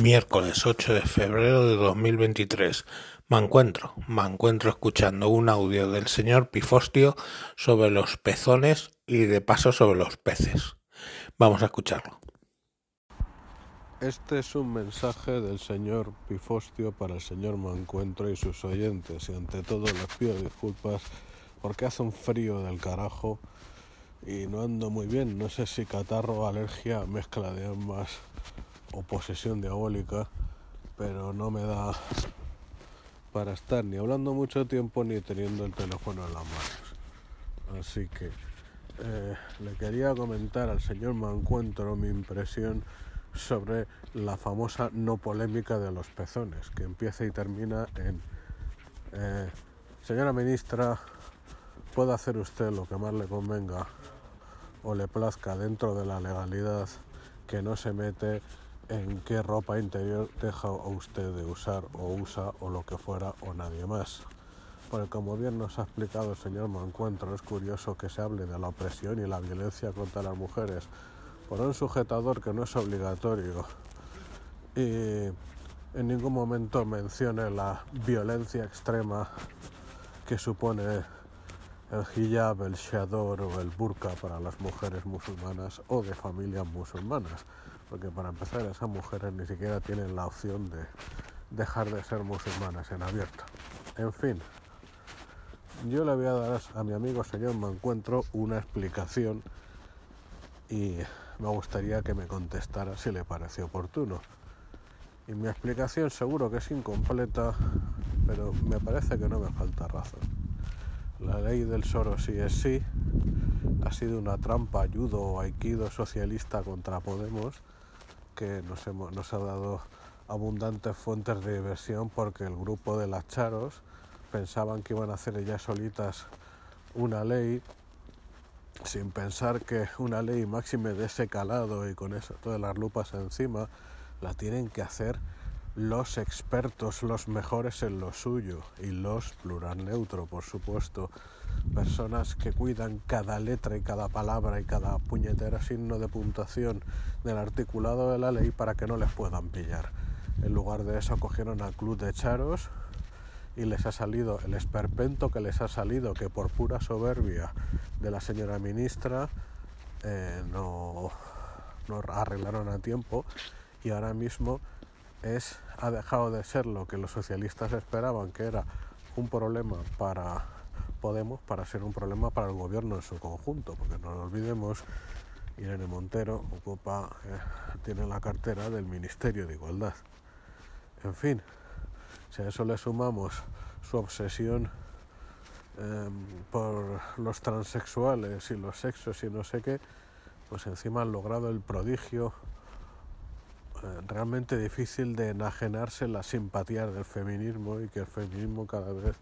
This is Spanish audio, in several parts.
Miércoles ocho de febrero de dos mil veintitrés. Me encuentro, me encuentro escuchando un audio del señor Pifostio sobre los pezones y de paso sobre los peces. Vamos a escucharlo. Este es un mensaje del señor Pifostio para el señor Mancuentro y sus oyentes y ante todo les pido disculpas porque hace un frío del carajo y no ando muy bien, no sé si catarro alergia, mezcla de ambas o posesión diabólica, pero no me da para estar ni hablando mucho tiempo ni teniendo el teléfono en las manos. Así que eh, le quería comentar al señor Mancuentro mi impresión sobre la famosa no polémica de los pezones, que empieza y termina en eh, señora ministra, puede hacer usted lo que más le convenga o le plazca dentro de la legalidad que no se mete en qué ropa interior deja usted de usar o usa o lo que fuera o nadie más. Porque como bien nos ha explicado el señor Mancuentro, es curioso que se hable de la opresión y la violencia contra las mujeres por un sujetador que no es obligatorio y en ningún momento mencione la violencia extrema que supone el hijab, el shador o el burka para las mujeres musulmanas o de familias musulmanas porque para empezar esas mujeres ni siquiera tienen la opción de dejar de ser musulmanas en abierto. En fin, yo le voy a dar a mi amigo señor Mancuentro una explicación y me gustaría que me contestara si le parece oportuno. Y mi explicación seguro que es incompleta, pero me parece que no me falta razón. La ley del solo sí es sí ha sido una trampa, ayudo o aikido socialista contra Podemos que nos, hemos, nos ha dado abundantes fuentes de diversión porque el grupo de las Charos pensaban que iban a hacer ellas solitas una ley sin pensar que una ley máxime de ese calado y con eso todas las lupas encima la tienen que hacer los expertos, los mejores en lo suyo y los plural neutro, por supuesto, personas que cuidan cada letra y cada palabra y cada puñetera signo de puntuación del articulado de la ley para que no les puedan pillar. En lugar de eso cogieron al club de charos y les ha salido el esperpento que les ha salido, que por pura soberbia de la señora ministra eh, no, no arreglaron a tiempo y ahora mismo es, ha dejado de ser lo que los socialistas esperaban, que era un problema para Podemos, para ser un problema para el gobierno en su conjunto, porque no lo olvidemos, Irene Montero ocupa, eh, tiene la cartera del Ministerio de Igualdad. En fin, si a eso le sumamos su obsesión em, por los transexuales y los sexos y no sé qué, pues encima han logrado el prodigio eh, realmente difícil de enajenarse la simpatía del feminismo y que el feminismo cada vez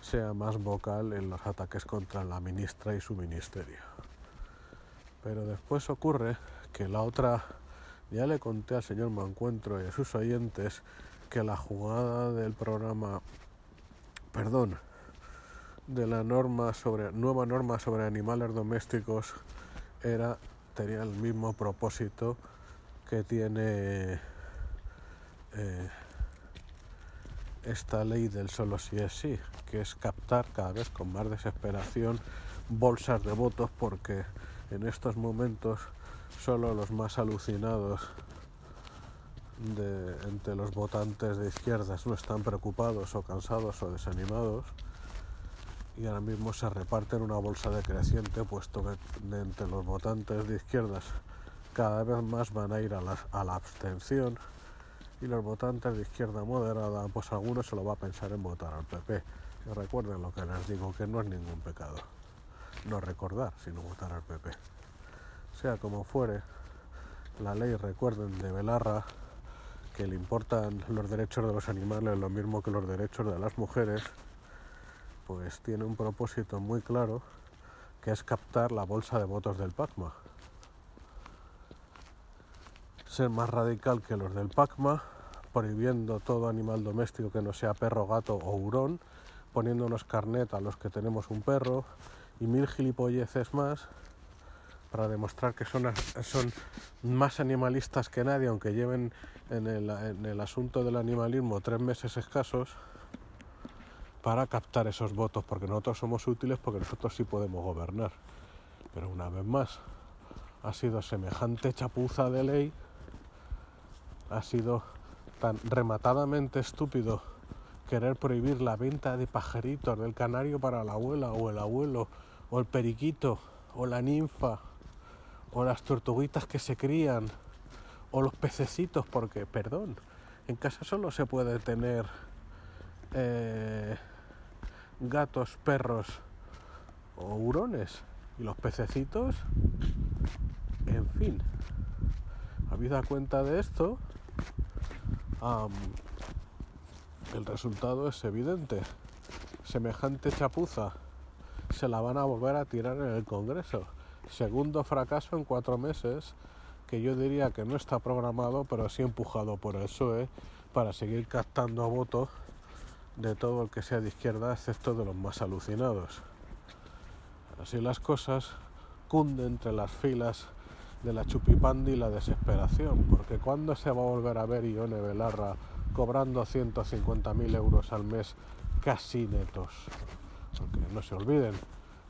sea más vocal en los ataques contra la ministra y su ministerio. Pero después ocurre que la otra, ya le conté al señor Mancuentro y a sus oyentes que la jugada del programa, perdón, de la norma sobre, nueva norma sobre animales domésticos era, tenía el mismo propósito que tiene eh, esta ley del solo sí es sí, que es captar cada vez con más desesperación bolsas de votos porque en estos momentos solo los más alucinados de, entre los votantes de izquierdas no están preocupados o cansados o desanimados y ahora mismo se reparten una bolsa decreciente puesto que entre los votantes de izquierdas cada vez más van a ir a la, abstención y los votantes de izquierda moderada, pues algunos se lo va a pensar en votar al PP. Y recuerden lo que les digo, que no es ningún pecado. No recordar, sino votar al PP. Sea como fuere, la ley, recuerden, de Belarra, que le importan los derechos de los animales lo mismo que los derechos de las mujeres, pues tiene un propósito muy claro, que es captar la bolsa de votos del PACMA ser más radical que los del PACMA, prohibiendo todo animal doméstico que no sea perro, gato o hurón, poniéndonos carnet a los que tenemos un perro y mil gilipolleces más para demostrar que son, más animalistas que nadie, aunque lleven en el asunto del animalismo tres meses escasos, para captar esos votos, porque nosotros somos útiles, porque nosotros sí podemos gobernar. Pero una vez más, ha sido semejante chapuza de ley, ha sido tan rematadamente estúpido querer prohibir la venta de pajaritos del canario para la abuela o el abuelo o el periquito o la ninfa o las tortuguitas que se crían o los pececitos porque perdón en casa solo se puede tener eh, gatos perros o hurones y los pececitos en fin. Habida cuenta de esto el resultado es evidente. Semejante chapuza se la van a volver a tirar en el Congreso. Segundo fracaso en cuatro meses, que yo diría que no está programado, pero sí empujado por el PSOE para seguir captando votos de todo el que sea de izquierda, excepto de los más alucinados. Así las cosas cunden entre las filas de la chupipandi y la desesperación, porque cuando se va a volver a ver Ione Belarra cobrando 150.000 euros al mes casi netos. Porque no se olviden,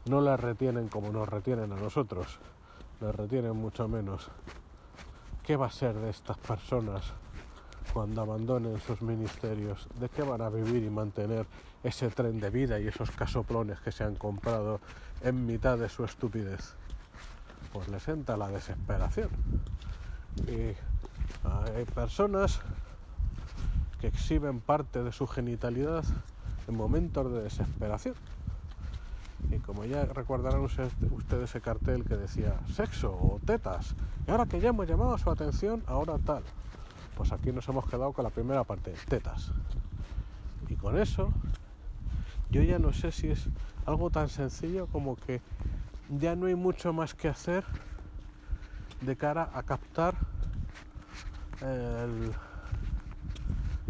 no las retienen como nos retienen a nosotros, las retienen mucho menos. ¿Qué va a ser de estas personas cuando abandonen sus ministerios? ¿De qué van a vivir y mantener ese tren de vida y esos casoplones que se han comprado en mitad de su estupidez? Pues les entra la desesperación. Y hay personas exhiben parte de su genitalidad en momentos de desesperación. Y como ya recordarán ustedes ese cartel que decía sexo o tetas, y ahora que ya hemos llamado su atención, ahora tal. Pues aquí nos hemos quedado con la primera parte, tetas. Y con eso, yo ya no sé si es algo tan sencillo como que ya no hay mucho más que hacer de cara a captar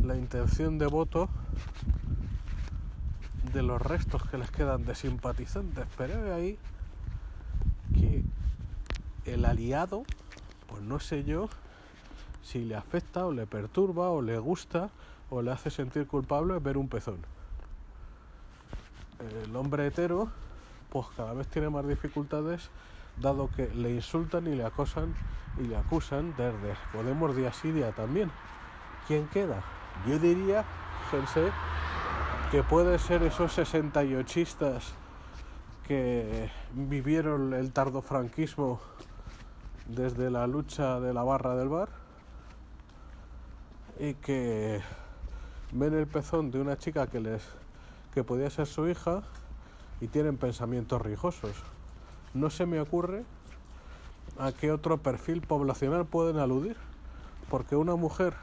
la intención de voto de los restos que les quedan de simpatizantes, pero de ahí que el aliado, pues no sé yo si le afecta o le perturba o le gusta o le hace sentir culpable ver un pezón. El hombre hetero, pues cada vez tiene más dificultades dado que le insultan y le acosan y le acusan desde Podemos día sí también. ¿Quién queda? Yo diría, pensé, que puede ser esos 68istas que vivieron el tardofranquismo desde la lucha de la barra del bar y que ven el pezón de una chica que les que podía ser su hija y tienen pensamientos rijosos. No se me ocurre a qué otro perfil poblacional pueden aludir, porque una mujer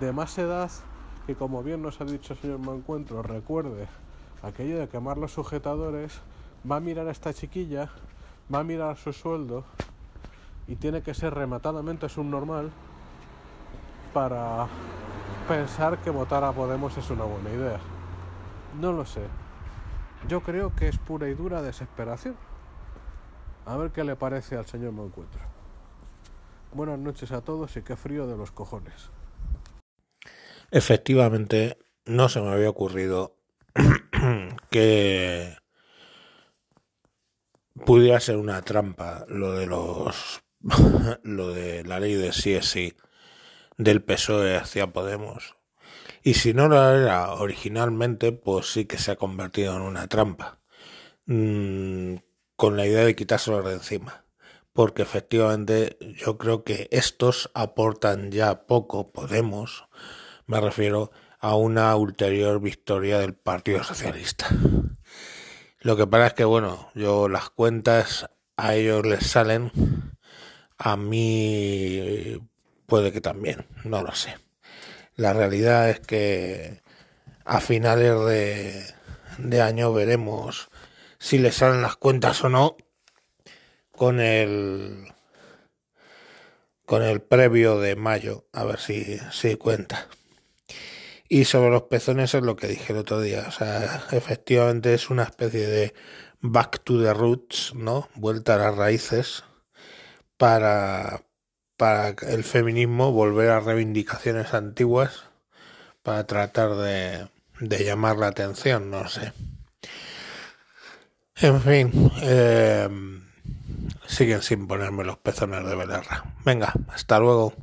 de más edad que como bien nos ha dicho el señor Mancuentro, recuerde aquello de quemar los sujetadores, va a mirar a esta chiquilla, va a mirar su sueldo y tiene que ser rematadamente subnormal para pensar que votar a Podemos es una buena idea. No lo sé. Yo creo que es pura y dura desesperación. A ver qué le parece al señor Mancuentro. Buenas noches a todos y qué frío de los cojones. Efectivamente, no se me había ocurrido que pudiera ser una trampa lo de los lo de la ley de sí es sí del PSOE hacia Podemos. Y si no lo era originalmente, pues sí que se ha convertido en una trampa. Mm, con la idea de quitárselo de encima. Porque efectivamente yo creo que estos aportan ya poco, Podemos, me refiero a una ulterior victoria del Partido Socialista. Lo que pasa es que, bueno, yo las cuentas a ellos les salen, a mí puede que también, no lo sé. La realidad es que a finales de, año veremos si les salen las cuentas o no con el con el previo de mayo, a ver si, si cuenta. Y sobre los pezones es lo que dije el otro día. O sea, efectivamente es una especie de back to the roots, ¿no? Vuelta a las raíces para, para el feminismo volver a reivindicaciones antiguas para tratar de, de llamar la atención, no sé. En fin, eh, siguen sin ponerme los pezones de Belerra. Venga, hasta luego.